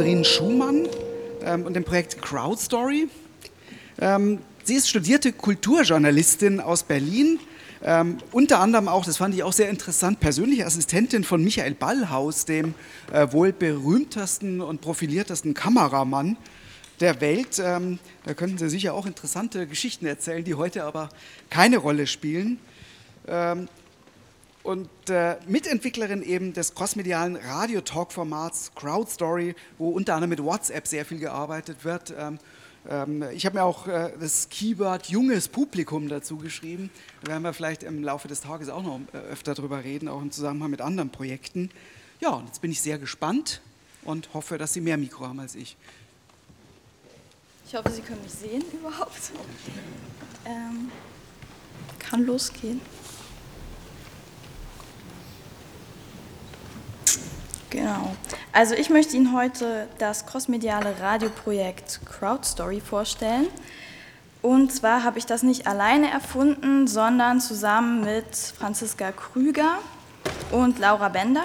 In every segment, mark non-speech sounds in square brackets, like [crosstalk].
Sandrine Schumann ähm, und dem Projekt Crowdstory. Ähm, sie ist studierte Kulturjournalistin aus Berlin. Ähm, unter anderem auch, das fand ich auch sehr interessant, persönliche Assistentin von Michael Ballhaus, dem äh, wohl berühmtesten und profiliertesten Kameramann der Welt. Ähm, da könnten Sie sicher auch interessante Geschichten erzählen, die heute aber keine Rolle spielen. Ähm, und äh, Mitentwicklerin eben des crossmedialen Radio-Talk-Formats Crowdstory, wo unter anderem mit WhatsApp sehr viel gearbeitet wird. Ähm, ähm, ich habe mir auch äh, das Keyword junges Publikum dazu geschrieben. Da werden wir vielleicht im Laufe des Tages auch noch äh, öfter darüber reden, auch im Zusammenhang mit anderen Projekten. Ja, und jetzt bin ich sehr gespannt und hoffe, dass Sie mehr Mikro haben als ich. Ich hoffe, Sie können mich sehen überhaupt. Ähm, kann losgehen. Genau. Also ich möchte Ihnen heute das crossmediale Radioprojekt Crowdstory vorstellen. Und zwar habe ich das nicht alleine erfunden, sondern zusammen mit Franziska Krüger und Laura Bender.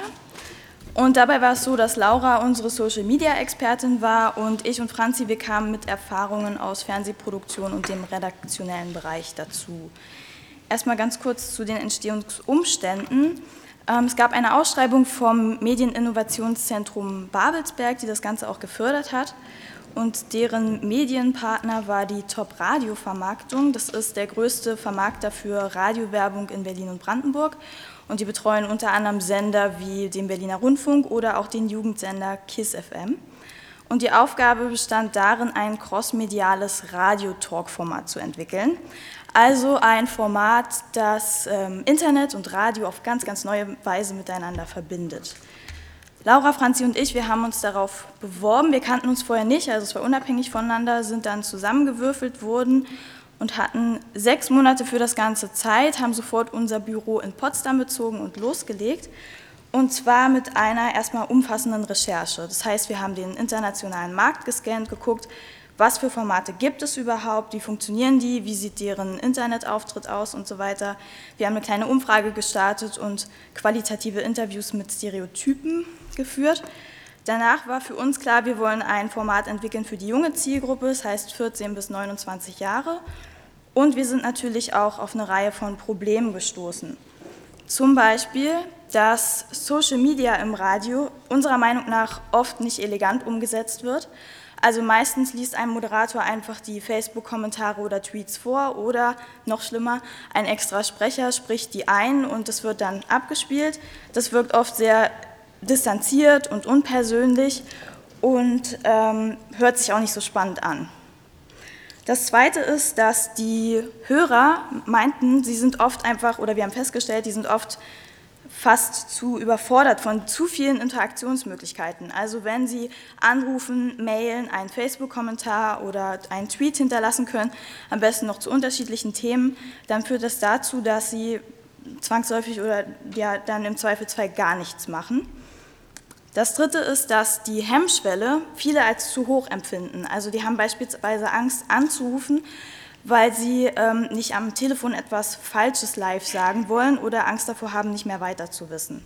Und dabei war es so, dass Laura unsere Social-Media-Expertin war und ich und Franzi, wir kamen mit Erfahrungen aus Fernsehproduktion und dem redaktionellen Bereich dazu. Erstmal ganz kurz zu den Entstehungsumständen. Ähm, es gab eine Ausschreibung vom Medieninnovationszentrum Babelsberg, die das Ganze auch gefördert hat. Und deren Medienpartner war die Top Radio Vermarktung. Das ist der größte Vermarkter für Radiowerbung in Berlin und Brandenburg. Und die betreuen unter anderem Sender wie den Berliner Rundfunk oder auch den Jugendsender KISS FM. Und die Aufgabe bestand darin, ein crossmediales Radio-Talk-Format zu entwickeln. Also ein Format, das ähm, Internet und Radio auf ganz, ganz neue Weise miteinander verbindet. Laura, Franzi und ich, wir haben uns darauf beworben. Wir kannten uns vorher nicht, also es war unabhängig voneinander, sind dann zusammengewürfelt worden und hatten sechs Monate für das Ganze Zeit, haben sofort unser Büro in Potsdam bezogen und losgelegt. Und zwar mit einer erstmal umfassenden Recherche. Das heißt, wir haben den internationalen Markt gescannt, geguckt, was für Formate gibt es überhaupt, wie funktionieren die, wie sieht deren Internetauftritt aus und so weiter. Wir haben eine kleine Umfrage gestartet und qualitative Interviews mit Stereotypen geführt. Danach war für uns klar, wir wollen ein Format entwickeln für die junge Zielgruppe, das heißt 14 bis 29 Jahre. Und wir sind natürlich auch auf eine Reihe von Problemen gestoßen. Zum Beispiel, dass Social Media im Radio unserer Meinung nach oft nicht elegant umgesetzt wird also meistens liest ein Moderator einfach die Facebook-Kommentare oder Tweets vor oder noch schlimmer, ein extra Sprecher spricht die ein und es wird dann abgespielt. Das wirkt oft sehr distanziert und unpersönlich und ähm, hört sich auch nicht so spannend an. Das Zweite ist, dass die Hörer meinten, sie sind oft einfach, oder wir haben festgestellt, die sind oft fast zu überfordert von zu vielen Interaktionsmöglichkeiten. Also wenn Sie anrufen, mailen, einen Facebook-Kommentar oder einen Tweet hinterlassen können, am besten noch zu unterschiedlichen Themen, dann führt das dazu, dass Sie zwangsläufig oder ja dann im Zweifelsfall gar nichts machen. Das Dritte ist, dass die Hemmschwelle viele als zu hoch empfinden. Also die haben beispielsweise Angst anzurufen, weil sie ähm, nicht am Telefon etwas Falsches live sagen wollen oder Angst davor haben, nicht mehr weiter zu wissen.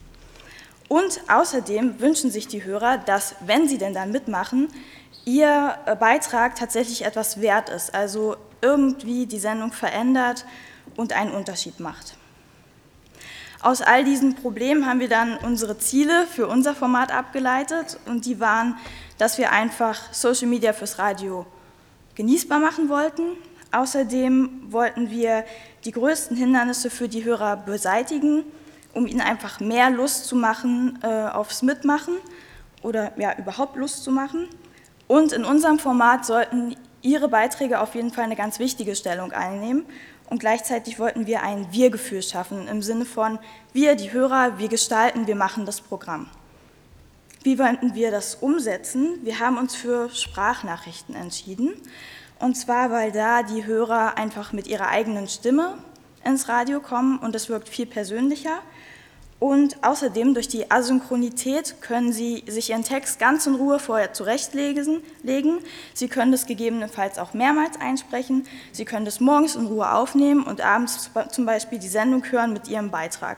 Und außerdem wünschen sich die Hörer, dass, wenn sie denn dann mitmachen, ihr äh, Beitrag tatsächlich etwas wert ist, also irgendwie die Sendung verändert und einen Unterschied macht. Aus all diesen Problemen haben wir dann unsere Ziele für unser Format abgeleitet und die waren, dass wir einfach Social Media fürs Radio genießbar machen wollten, Außerdem wollten wir die größten Hindernisse für die Hörer beseitigen, um ihnen einfach mehr Lust zu machen äh, aufs Mitmachen oder ja überhaupt Lust zu machen. Und in unserem Format sollten Ihre Beiträge auf jeden Fall eine ganz wichtige Stellung einnehmen. Und gleichzeitig wollten wir ein Wir-Gefühl schaffen, im Sinne von wir, die Hörer, wir gestalten, wir machen das Programm. Wie wollten wir das umsetzen? Wir haben uns für Sprachnachrichten entschieden. Und zwar, weil da die Hörer einfach mit ihrer eigenen Stimme ins Radio kommen und es wirkt viel persönlicher. Und außerdem durch die Asynchronität können Sie sich Ihren Text ganz in Ruhe vorher zurechtlegen. Sie können das gegebenenfalls auch mehrmals einsprechen. Sie können das morgens in Ruhe aufnehmen und abends zum Beispiel die Sendung hören mit Ihrem Beitrag.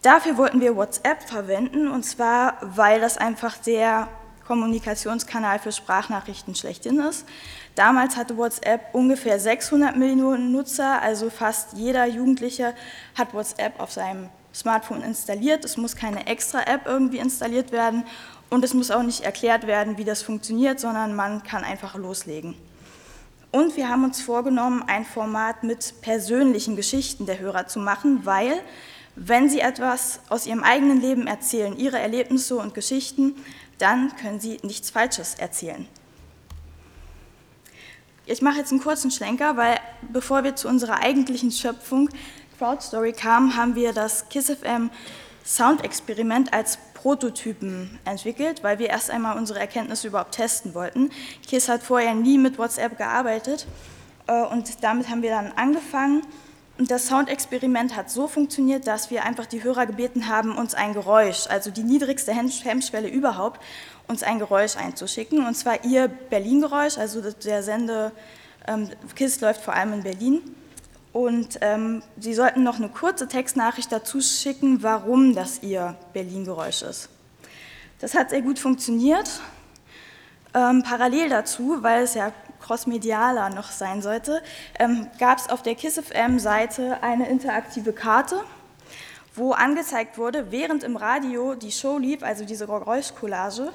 Dafür wollten wir WhatsApp verwenden und zwar, weil das einfach sehr Kommunikationskanal für Sprachnachrichten schlechthin ist. Damals hatte WhatsApp ungefähr 600 Millionen Nutzer, also fast jeder Jugendliche hat WhatsApp auf seinem Smartphone installiert. Es muss keine extra App irgendwie installiert werden und es muss auch nicht erklärt werden, wie das funktioniert, sondern man kann einfach loslegen. Und wir haben uns vorgenommen, ein Format mit persönlichen Geschichten der Hörer zu machen, weil wenn sie etwas aus ihrem eigenen Leben erzählen, ihre Erlebnisse und Geschichten, dann können sie nichts Falsches erzählen. Ich mache jetzt einen kurzen Schlenker, weil bevor wir zu unserer eigentlichen Schöpfung Crowdstory kamen, haben wir das KissFM Soundexperiment als Prototypen entwickelt, weil wir erst einmal unsere Erkenntnisse überhaupt testen wollten. KISS hat vorher nie mit WhatsApp gearbeitet äh, und damit haben wir dann angefangen. Das Soundexperiment hat so funktioniert, dass wir einfach die Hörer gebeten haben, uns ein Geräusch, also die niedrigste Hemmschwelle überhaupt, uns ein Geräusch einzuschicken. Und zwar ihr Berlin-Geräusch, also der Sende ähm, KISS läuft vor allem in Berlin. Und ähm, Sie sollten noch eine kurze Textnachricht dazu schicken, warum das Ihr Berlin-Geräusch ist. Das hat sehr gut funktioniert. Ähm, parallel dazu, weil es ja crossmedialer noch sein sollte, ähm, gab es auf der KissFM-Seite eine interaktive Karte, wo angezeigt wurde, während im Radio die Show lief, also diese Geräuschcollage,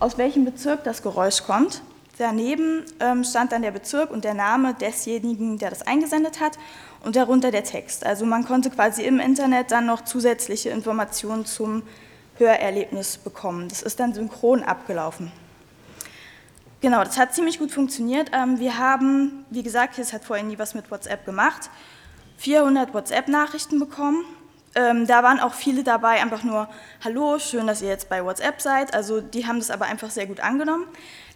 aus welchem Bezirk das Geräusch kommt Daneben ähm, stand dann der Bezirk und der Name desjenigen, der das eingesendet hat und darunter der Text. Also man konnte quasi im Internet dann noch zusätzliche Informationen zum Hörerlebnis bekommen. Das ist dann synchron abgelaufen. Genau, das hat ziemlich gut funktioniert. Ähm, wir haben, wie gesagt, es hat vorher nie was mit WhatsApp gemacht, 400 WhatsApp-Nachrichten bekommen ähm, da waren auch viele dabei, einfach nur, hallo, schön, dass ihr jetzt bei WhatsApp seid. Also die haben das aber einfach sehr gut angenommen.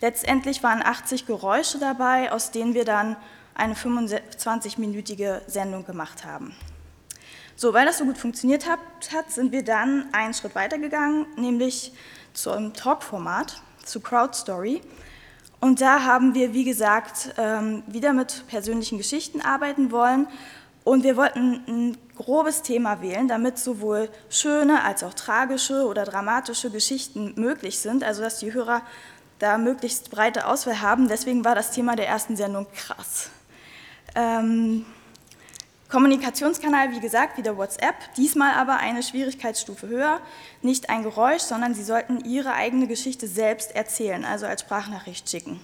Letztendlich waren 80 Geräusche dabei, aus denen wir dann eine 25-minütige Sendung gemacht haben. So, weil das so gut funktioniert hat, sind wir dann einen Schritt weitergegangen, nämlich zum Talk-Format, zu Crowdstory. Und da haben wir, wie gesagt, ähm, wieder mit persönlichen Geschichten arbeiten wollen und wir wollten ein grobes Thema wählen, damit sowohl schöne als auch tragische oder dramatische Geschichten möglich sind, also dass die Hörer da möglichst breite Auswahl haben. Deswegen war das Thema der ersten Sendung krass. Ähm, Kommunikationskanal, wie gesagt, wieder WhatsApp, diesmal aber eine Schwierigkeitsstufe höher, nicht ein Geräusch, sondern Sie sollten Ihre eigene Geschichte selbst erzählen, also als Sprachnachricht schicken.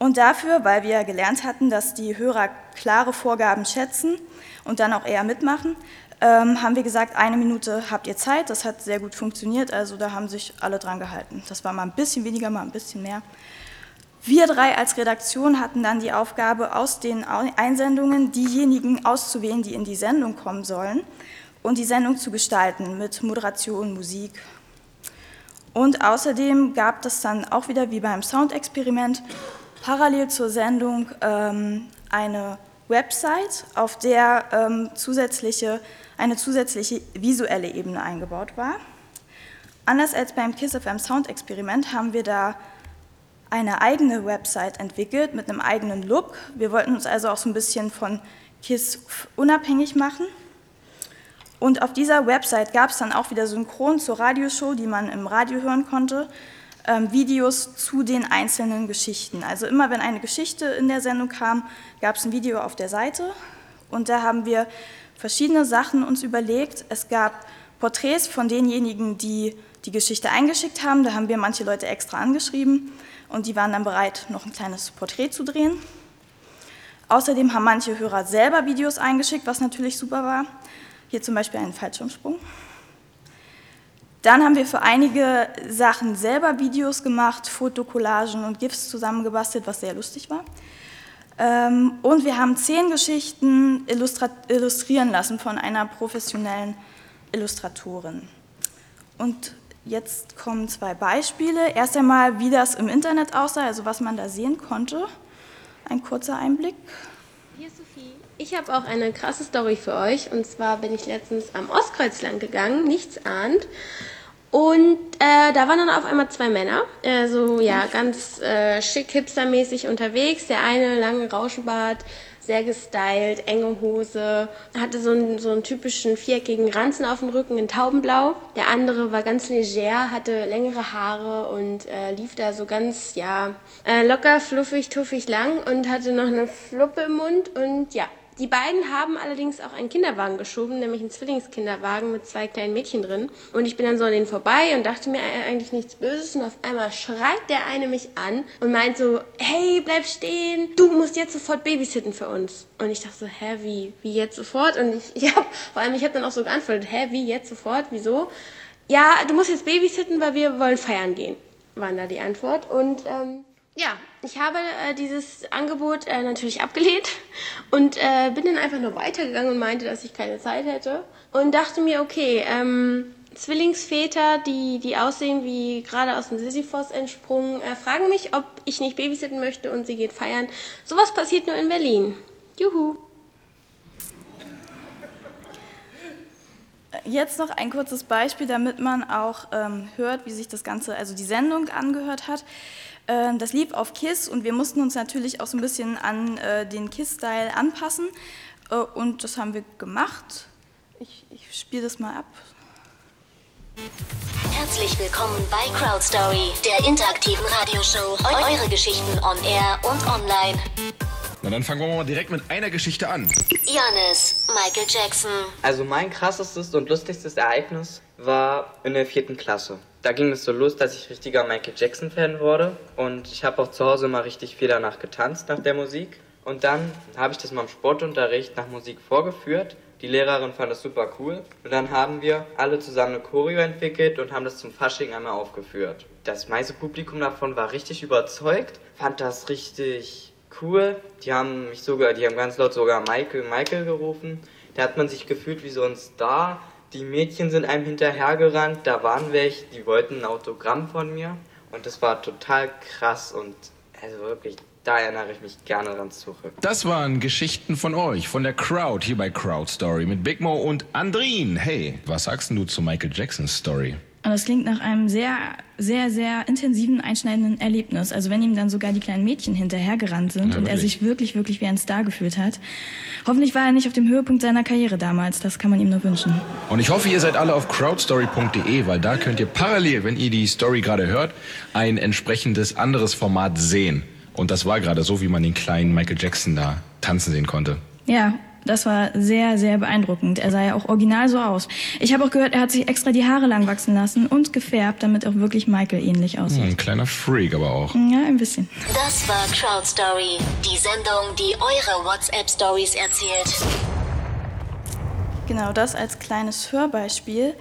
Und dafür, weil wir gelernt hatten, dass die Hörer klare Vorgaben schätzen und dann auch eher mitmachen, ähm, haben wir gesagt, eine Minute habt ihr Zeit. Das hat sehr gut funktioniert, also da haben sich alle dran gehalten. Das war mal ein bisschen weniger, mal ein bisschen mehr. Wir drei als Redaktion hatten dann die Aufgabe, aus den Einsendungen diejenigen auszuwählen, die in die Sendung kommen sollen und die Sendung zu gestalten mit Moderation, Musik. Und außerdem gab es dann auch wieder wie beim Soundexperiment parallel zur Sendung ähm, eine Website, auf der ähm, zusätzliche, eine zusätzliche visuelle Ebene eingebaut war. Anders als beim KissFM Sound Experiment haben wir da eine eigene Website entwickelt mit einem eigenen Look. Wir wollten uns also auch so ein bisschen von KISS unabhängig machen. Und auf dieser Website gab es dann auch wieder synchron zur Radioshow, die man im Radio hören konnte, ähm, Videos zu den einzelnen Geschichten. Also immer wenn eine Geschichte in der Sendung kam, gab es ein Video auf der Seite und da haben wir verschiedene Sachen uns überlegt. Es gab Porträts von denjenigen, die die Geschichte eingeschickt haben. Da haben wir manche Leute extra angeschrieben und die waren dann bereit, noch ein kleines Porträt zu drehen. Außerdem haben manche Hörer selber Videos eingeschickt, was natürlich super war. Hier zum Beispiel einen Fallschirmsprung. Dann haben wir für einige Sachen selber Videos gemacht, Fotokollagen und GIFs zusammengebastelt, was sehr lustig war. Ähm, und wir haben zehn Geschichten illustrieren lassen von einer professionellen Illustratorin. Und jetzt kommen zwei Beispiele. Erst einmal, wie das im Internet aussah, also was man da sehen konnte. Ein kurzer Einblick. Hier ist Sophie. Ich habe auch eine krasse Story für euch. Und zwar bin ich letztens am Ostkreuz lang gegangen, nichts ahnt. Und äh, da waren dann auf einmal zwei Männer, äh, so ja, ganz äh, schick hipstermäßig unterwegs. Der eine lange Rauschenbart, sehr gestylt, enge Hose, hatte so einen, so einen typischen viereckigen Ranzen auf dem Rücken in Taubenblau. Der andere war ganz leger, hatte längere Haare und äh, lief da so ganz, ja, äh, locker, fluffig, tuffig lang und hatte noch eine Fluppe im Mund und ja, die beiden haben allerdings auch einen Kinderwagen geschoben, nämlich einen Zwillingskinderwagen mit zwei kleinen Mädchen drin. Und ich bin dann so an denen vorbei und dachte mir eigentlich nichts Böses. Und auf einmal schreit der eine mich an und meint so, hey, bleib stehen, du musst jetzt sofort babysitten für uns. Und ich dachte so, hä, wie, wie jetzt sofort? Und ich, [laughs] ich hab, vor allem, ich habe dann auch so geantwortet, hä, wie jetzt sofort, wieso? Ja, du musst jetzt babysitten, weil wir wollen feiern gehen, war da die Antwort. Und ähm, ja, ich habe äh, dieses Angebot äh, natürlich abgelehnt [laughs] und äh, bin dann einfach nur weitergegangen und meinte, dass ich keine Zeit hätte. Und dachte mir, okay, ähm, Zwillingsväter, die, die aussehen wie gerade aus dem Sisyphos entsprungen, äh, fragen mich, ob ich nicht babysitten möchte und sie geht feiern. Sowas passiert nur in Berlin. Juhu. Jetzt noch ein kurzes Beispiel, damit man auch ähm, hört, wie sich das Ganze, also die Sendung angehört hat. Ähm, das lief auf KISS und wir mussten uns natürlich auch so ein bisschen an äh, den KISS-Style anpassen äh, und das haben wir gemacht. Ich, ich spiele das mal ab. Herzlich willkommen bei Crowd Story, der interaktiven Radioshow. Eure Geschichten on air und online. Na dann fangen wir mal direkt mit einer Geschichte an. Janis, Michael Jackson. Also mein krassestes und lustigstes Ereignis war in der vierten Klasse. Da ging es so los, dass ich richtiger Michael Jackson-Fan wurde und ich habe auch zu Hause mal richtig viel danach getanzt, nach der Musik. Und dann habe ich das mal im Sportunterricht nach Musik vorgeführt. Die Lehrerin fand das super cool. Und dann haben wir alle zusammen eine Choreo entwickelt und haben das zum Fasching einmal aufgeführt. Das meiste Publikum davon war richtig überzeugt, fand das richtig cool. Die haben mich sogar, die haben ganz laut sogar Michael, Michael gerufen. Da hat man sich gefühlt wie so ein Star. Die Mädchen sind einem hinterhergerannt, da waren welche, die wollten ein Autogramm von mir. Und das war total krass und also wirklich, da erinnere ich mich gerne dran zurück. Das waren Geschichten von euch, von der Crowd hier bei Crowd Story mit Big Mo und Andrin. Hey, was sagst du zu Michael Jacksons Story? Und das klingt nach einem sehr, sehr, sehr intensiven, einschneidenden Erlebnis. Also wenn ihm dann sogar die kleinen Mädchen hinterhergerannt sind Ja, und er sich wirklich, wirklich wie ein Star gefühlt hat. Hoffentlich war er nicht auf dem Höhepunkt seiner Karriere damals. Das kann man ihm nur wünschen. Und ich hoffe, ihr seid alle auf crowdstory.de, weil da könnt ihr parallel, wenn ihr die Story gerade hört, ein entsprechendes anderes Format sehen. Und das war gerade so, wie man den kleinen Michael Jackson da tanzen sehen konnte. Ja, das war sehr, sehr beeindruckend. Er sah ja auch original so aus. Ich habe auch gehört, er hat sich extra die Haare lang wachsen lassen und gefärbt, damit auch wirklich Michael ähnlich aussieht. Ein kleiner Freak aber auch. Ja, ein bisschen. Das war Crowd Story, die Sendung, die eure WhatsApp-Stories erzählt. Genau, das als kleines Hörbeispiel.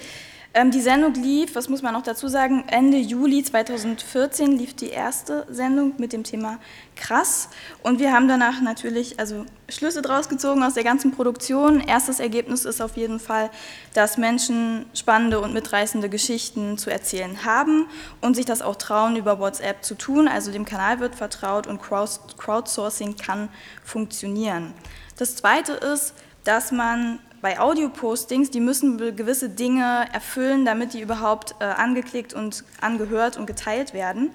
Ähm, die Sendung lief, was muss man noch dazu sagen, Ende Juli 2014 lief die erste Sendung mit dem Thema Krass. Und wir haben danach natürlich also Schlüsse draus gezogen aus der ganzen Produktion. Erstes Ergebnis ist auf jeden Fall, dass Menschen spannende und mitreißende Geschichten zu erzählen haben und sich das auch trauen, über WhatsApp zu tun. Also dem Kanal wird vertraut und Crowd- Crowdsourcing kann funktionieren. Das Zweite ist, dass man bei Audio-Postings, die müssen gewisse Dinge erfüllen, damit die überhaupt äh, angeklickt und angehört und geteilt werden.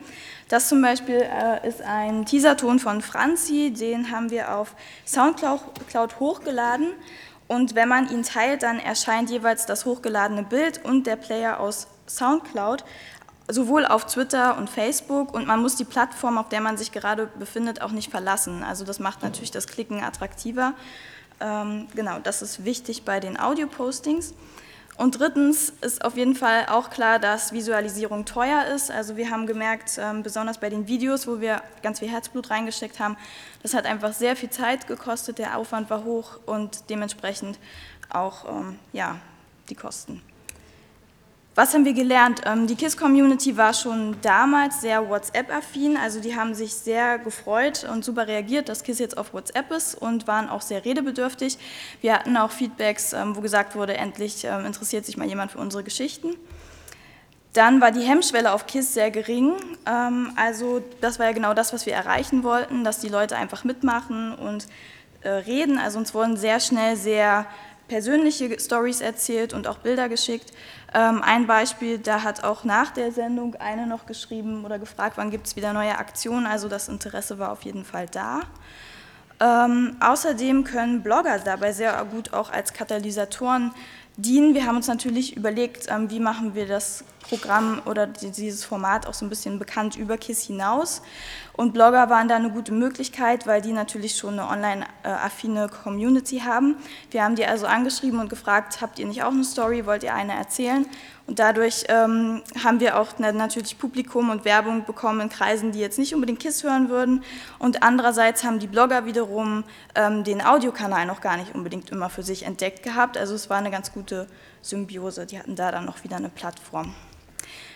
Das zum Beispiel äh, ist ein Teaserton von Franzi, den haben wir auf Soundcloud Cloud hochgeladen. Und wenn man ihn teilt, dann erscheint jeweils das hochgeladene Bild und der Player aus Soundcloud sowohl auf Twitter und Facebook und man muss die Plattform, auf der man sich gerade befindet, auch nicht verlassen. Also das macht natürlich das Klicken attraktiver. Ähm, genau, das ist wichtig bei den Audio-Postings. Und drittens ist auf jeden Fall auch klar, dass Visualisierung teuer ist. Also wir haben gemerkt, ähm, besonders bei den Videos, wo wir ganz viel Herzblut reingesteckt haben, das hat einfach sehr viel Zeit gekostet, der Aufwand war hoch und dementsprechend auch ähm, ja, die Kosten. Was haben wir gelernt? Ähm, Die KISS-Community war schon damals sehr WhatsApp-affin, also die haben sich sehr gefreut und super reagiert, dass KISS jetzt auf WhatsApp ist und waren auch sehr redebedürftig. Wir hatten auch Feedbacks, ähm, wo gesagt wurde, endlich ähm, interessiert sich mal jemand für unsere Geschichten. Dann war die Hemmschwelle auf KISS sehr gering. Also das war ja genau das, was wir erreichen wollten, dass die Leute einfach mitmachen und äh, reden. Also uns wurden sehr schnell sehr persönliche Stories erzählt und auch Bilder geschickt. Ähm, Ein Beispiel, da hat auch nach der Sendung eine noch geschrieben oder gefragt, wann gibt es wieder neue Aktionen. Also das Interesse war auf jeden Fall da. Ähm, außerdem können Blogger dabei sehr gut auch als Katalysatoren dienen. Wir haben uns natürlich überlegt, ähm, wie machen wir das Programm oder dieses Format auch so ein bisschen bekannt über KISS hinaus. Und Blogger waren da eine gute Möglichkeit, weil die natürlich schon eine online-affine Community haben. Wir haben die also angeschrieben und gefragt, habt ihr nicht auch eine Story, wollt ihr eine erzählen? Und dadurch ähm, haben wir auch natürlich Publikum und Werbung bekommen in Kreisen, die jetzt nicht unbedingt KISS hören würden. Und andererseits haben die Blogger wiederum ähm, den Audiokanal noch gar nicht unbedingt immer für sich entdeckt gehabt. Also es war eine ganz gute Symbiose. Die hatten da dann noch wieder eine Plattform.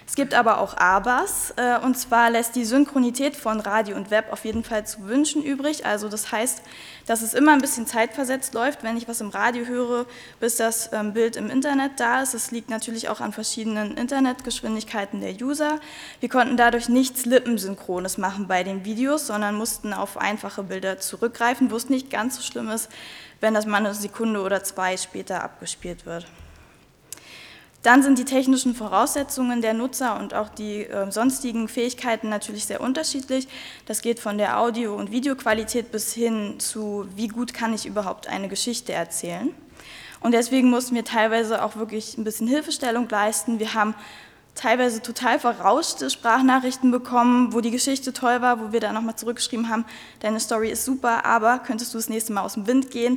Es gibt aber auch Abers, äh, und zwar lässt die Synchronität von Radio und Web auf jeden Fall zu wünschen übrig. Also das heißt, dass es immer ein bisschen zeitversetzt läuft, wenn ich was im Radio höre, bis das ähm, Bild im Internet da ist. Das liegt natürlich auch an verschiedenen Internetgeschwindigkeiten der User. Wir konnten dadurch nichts Lippensynchrones machen bei den Videos, sondern mussten auf einfache Bilder zurückgreifen, wo es nicht ganz so schlimm ist, wenn das mal eine Sekunde oder zwei später abgespielt wird. Dann sind die technischen Voraussetzungen der Nutzer und auch die äh, sonstigen Fähigkeiten natürlich sehr unterschiedlich. Das geht von der Audio- und Videoqualität bis hin zu, wie gut kann ich überhaupt eine Geschichte erzählen. Und deswegen mussten wir teilweise auch wirklich ein bisschen Hilfestellung leisten. Wir haben teilweise total verrauschte Sprachnachrichten bekommen, wo die Geschichte toll war, wo wir dann nochmal zurückgeschrieben haben, deine Story ist super, aber könntest du das nächste Mal aus dem Wind gehen?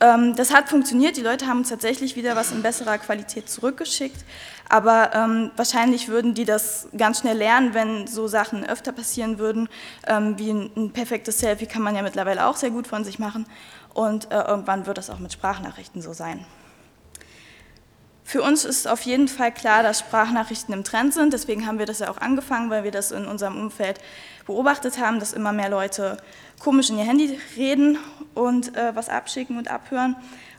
Ähm, das hat funktioniert, die Leute haben uns tatsächlich wieder was in besserer Qualität zurückgeschickt, aber ähm, wahrscheinlich würden die das ganz schnell lernen, wenn so Sachen öfter passieren würden, ähm, wie ein, ein, perfektes Selfie kann man ja mittlerweile auch sehr gut von sich machen und äh, irgendwann wird das auch mit Sprachnachrichten so sein. Für uns ist auf jeden Fall klar, dass Sprachnachrichten im Trend sind. Deswegen haben wir das ja auch angefangen, weil wir das in unserem Umfeld beobachtet haben, dass immer mehr Leute komisch in ihr Handy reden und äh, was abschicken und abhören.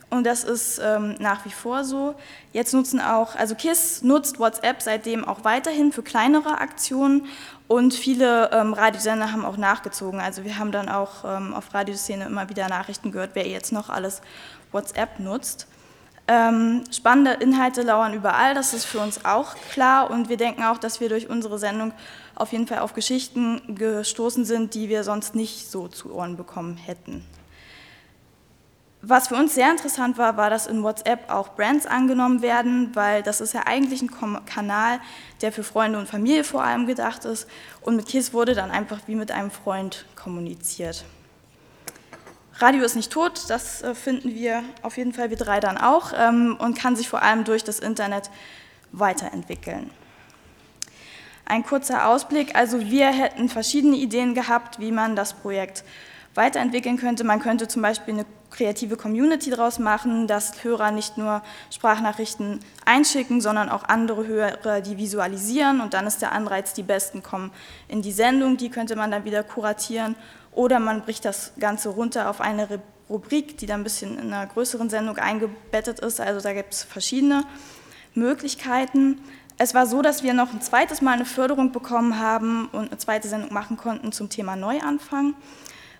Und das ist ähm, nach wie vor so. Jetzt nutzen auch, also KISS nutzt WhatsApp seitdem auch weiterhin für kleinere Aktionen und viele ähm, Radiosender haben auch nachgezogen. Also wir haben dann auch ähm, auf Radioszene immer wieder Nachrichten gehört, wer jetzt noch alles WhatsApp nutzt. Ähm, spannende Inhalte lauern überall, das ist für uns auch klar und wir denken auch, dass wir durch unsere Sendung auf jeden Fall auf Geschichten gestoßen sind, die wir sonst nicht so zu Ohren bekommen hätten. Was für uns sehr interessant war, war, dass in WhatsApp auch Brands angenommen werden, weil das ist ja eigentlich ein Kanal, der für Freunde und Familie vor allem gedacht ist und mit KISS wurde dann einfach wie mit einem Freund kommuniziert. Radio ist nicht tot, das äh, finden wir auf jeden Fall, wir drei dann auch, ähm, und kann sich vor allem durch das Internet weiterentwickeln. Ein kurzer Ausblick, also wir hätten verschiedene Ideen gehabt, wie man das Projekt weiterentwickeln könnte. Man könnte zum Beispiel eine kreative Community daraus machen, dass Hörer nicht nur Sprachnachrichten einschicken, sondern auch andere Hörer, die visualisieren und dann ist der Anreiz, die Besten kommen in die Sendung, die könnte man dann wieder kuratieren oder man bricht das Ganze runter auf eine Rubrik, die dann ein bisschen in einer größeren Sendung eingebettet ist. Also da gibt es verschiedene Möglichkeiten. Es war so, dass wir noch ein zweites Mal eine Förderung bekommen haben und eine zweite Sendung machen konnten zum Thema Neuanfang.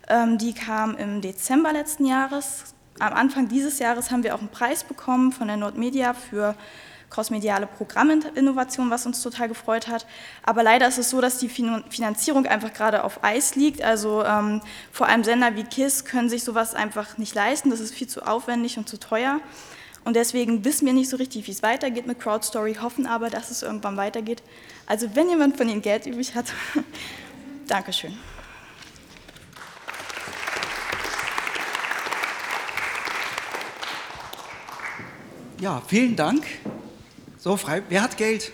Ähm, die kam im Dezember letzten Jahres. Am Anfang dieses Jahres haben wir auch einen Preis bekommen von der Nordmedia für crossmediale Programminnovation, was uns total gefreut hat. Aber leider ist es so, dass die Finanzierung einfach gerade auf Eis liegt. Also ähm, vor allem Sender wie KISS können sich sowas einfach nicht leisten. Das ist viel zu aufwendig und zu teuer. Und deswegen wissen wir nicht so richtig, wie es weitergeht mit Crowdstory, hoffen aber, dass es irgendwann weitergeht. Also wenn jemand von Ihnen Geld übrig hat, [laughs] Dankeschön. Ja, vielen Dank. So, frei. Wer hat Geld?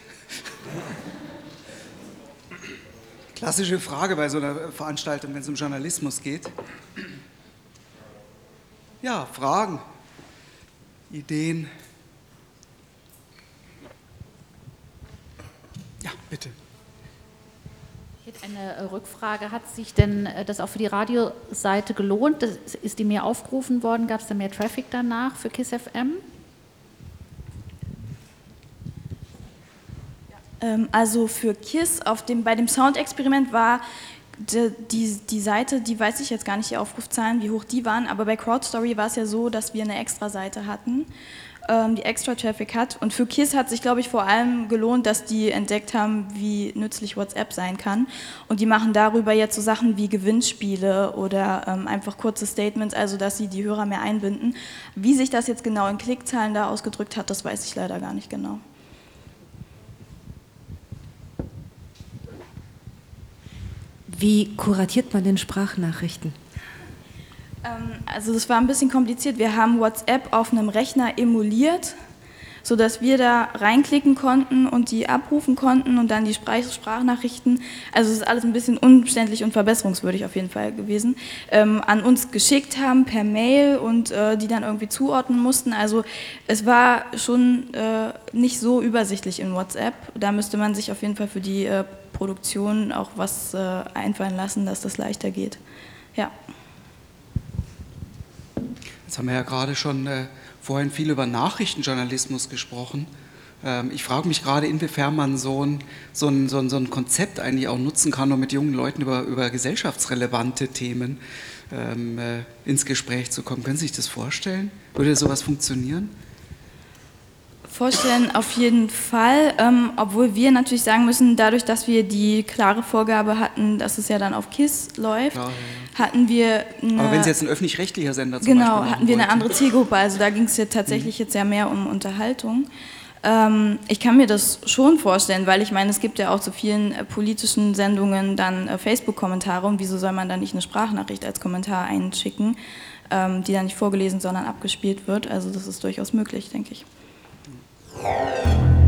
Klassische Frage bei so einer Veranstaltung, wenn es um Journalismus geht. Ja, Fragen, Ideen. Ja, bitte. Ich hätte eine Rückfrage. Hat sich denn äh, das auch für die Radioseite gelohnt? ist die mehr aufgerufen worden? Gab es da mehr Traffic danach für KISS FM? Also für KISS auf dem, bei dem Soundexperiment war die, die, die, Seite, die weiß ich jetzt gar nicht, die Aufrufzahlen, wie hoch die waren, aber bei CrowdStory war es ja so, dass wir eine extra Seite hatten. ähm, die extra Traffic hat. Und für KISS hat sich, glaube ich, vor allem gelohnt, dass die entdeckt haben, wie nützlich WhatsApp sein kann. Und die machen darüber jetzt so Sachen wie Gewinnspiele oder ähm, einfach kurze Statements, also dass sie die Hörer mehr einbinden. Wie sich das jetzt genau in Klickzahlen da ausgedrückt hat, das weiß ich leider gar nicht genau. Wie kuratiert man denn Sprachnachrichten? Ähm, also das war ein bisschen kompliziert. Wir haben WhatsApp auf einem Rechner emuliert, sodass wir da reinklicken konnten und die abrufen konnten und dann die Sprachnachrichten, also es ist alles ein bisschen umständlich und verbesserungswürdig auf jeden Fall gewesen, ähm, an uns geschickt haben per Mail und äh, die dann irgendwie zuordnen mussten. Also es war schon äh, nicht so übersichtlich in WhatsApp. Da müsste man sich auf jeden Fall für die äh, Produktion auch was äh, einfallen lassen, dass das leichter geht. Ja. Jetzt haben wir ja gerade schon äh, vorhin viel über Nachrichtenjournalismus gesprochen. Ähm, ich frage mich gerade, inwiefern man so ein, so, ein, so, ein, so ein Konzept eigentlich auch nutzen kann, um mit jungen Leuten über, über gesellschaftsrelevante Themen ähm, äh, ins Gespräch zu kommen. Können Sie sich das vorstellen? Würde sowas funktionieren? Vorstellen auf jeden Fall, ähm, obwohl wir natürlich sagen müssen, dadurch, dass wir die klare Vorgabe hatten, dass es ja dann auf KISS läuft, Klar, ja. hatten wir. Eine, Aber wenn es jetzt ein öffentlich-rechtlicher Sender zum Genau, hatten wir eine andere Zielgruppe. Also da ging es ja tatsächlich mhm. jetzt ja mehr um Unterhaltung. Ähm, ich kann mir das schon vorstellen, weil ich meine, es gibt ja auch zu vielen äh, politischen Sendungen dann äh, Facebook-Kommentare und wieso soll man dann nicht eine Sprachnachricht als Kommentar einschicken, ähm, die dann nicht vorgelesen, sondern abgespielt wird. Also das ist durchaus möglich, denke ich. Yeah.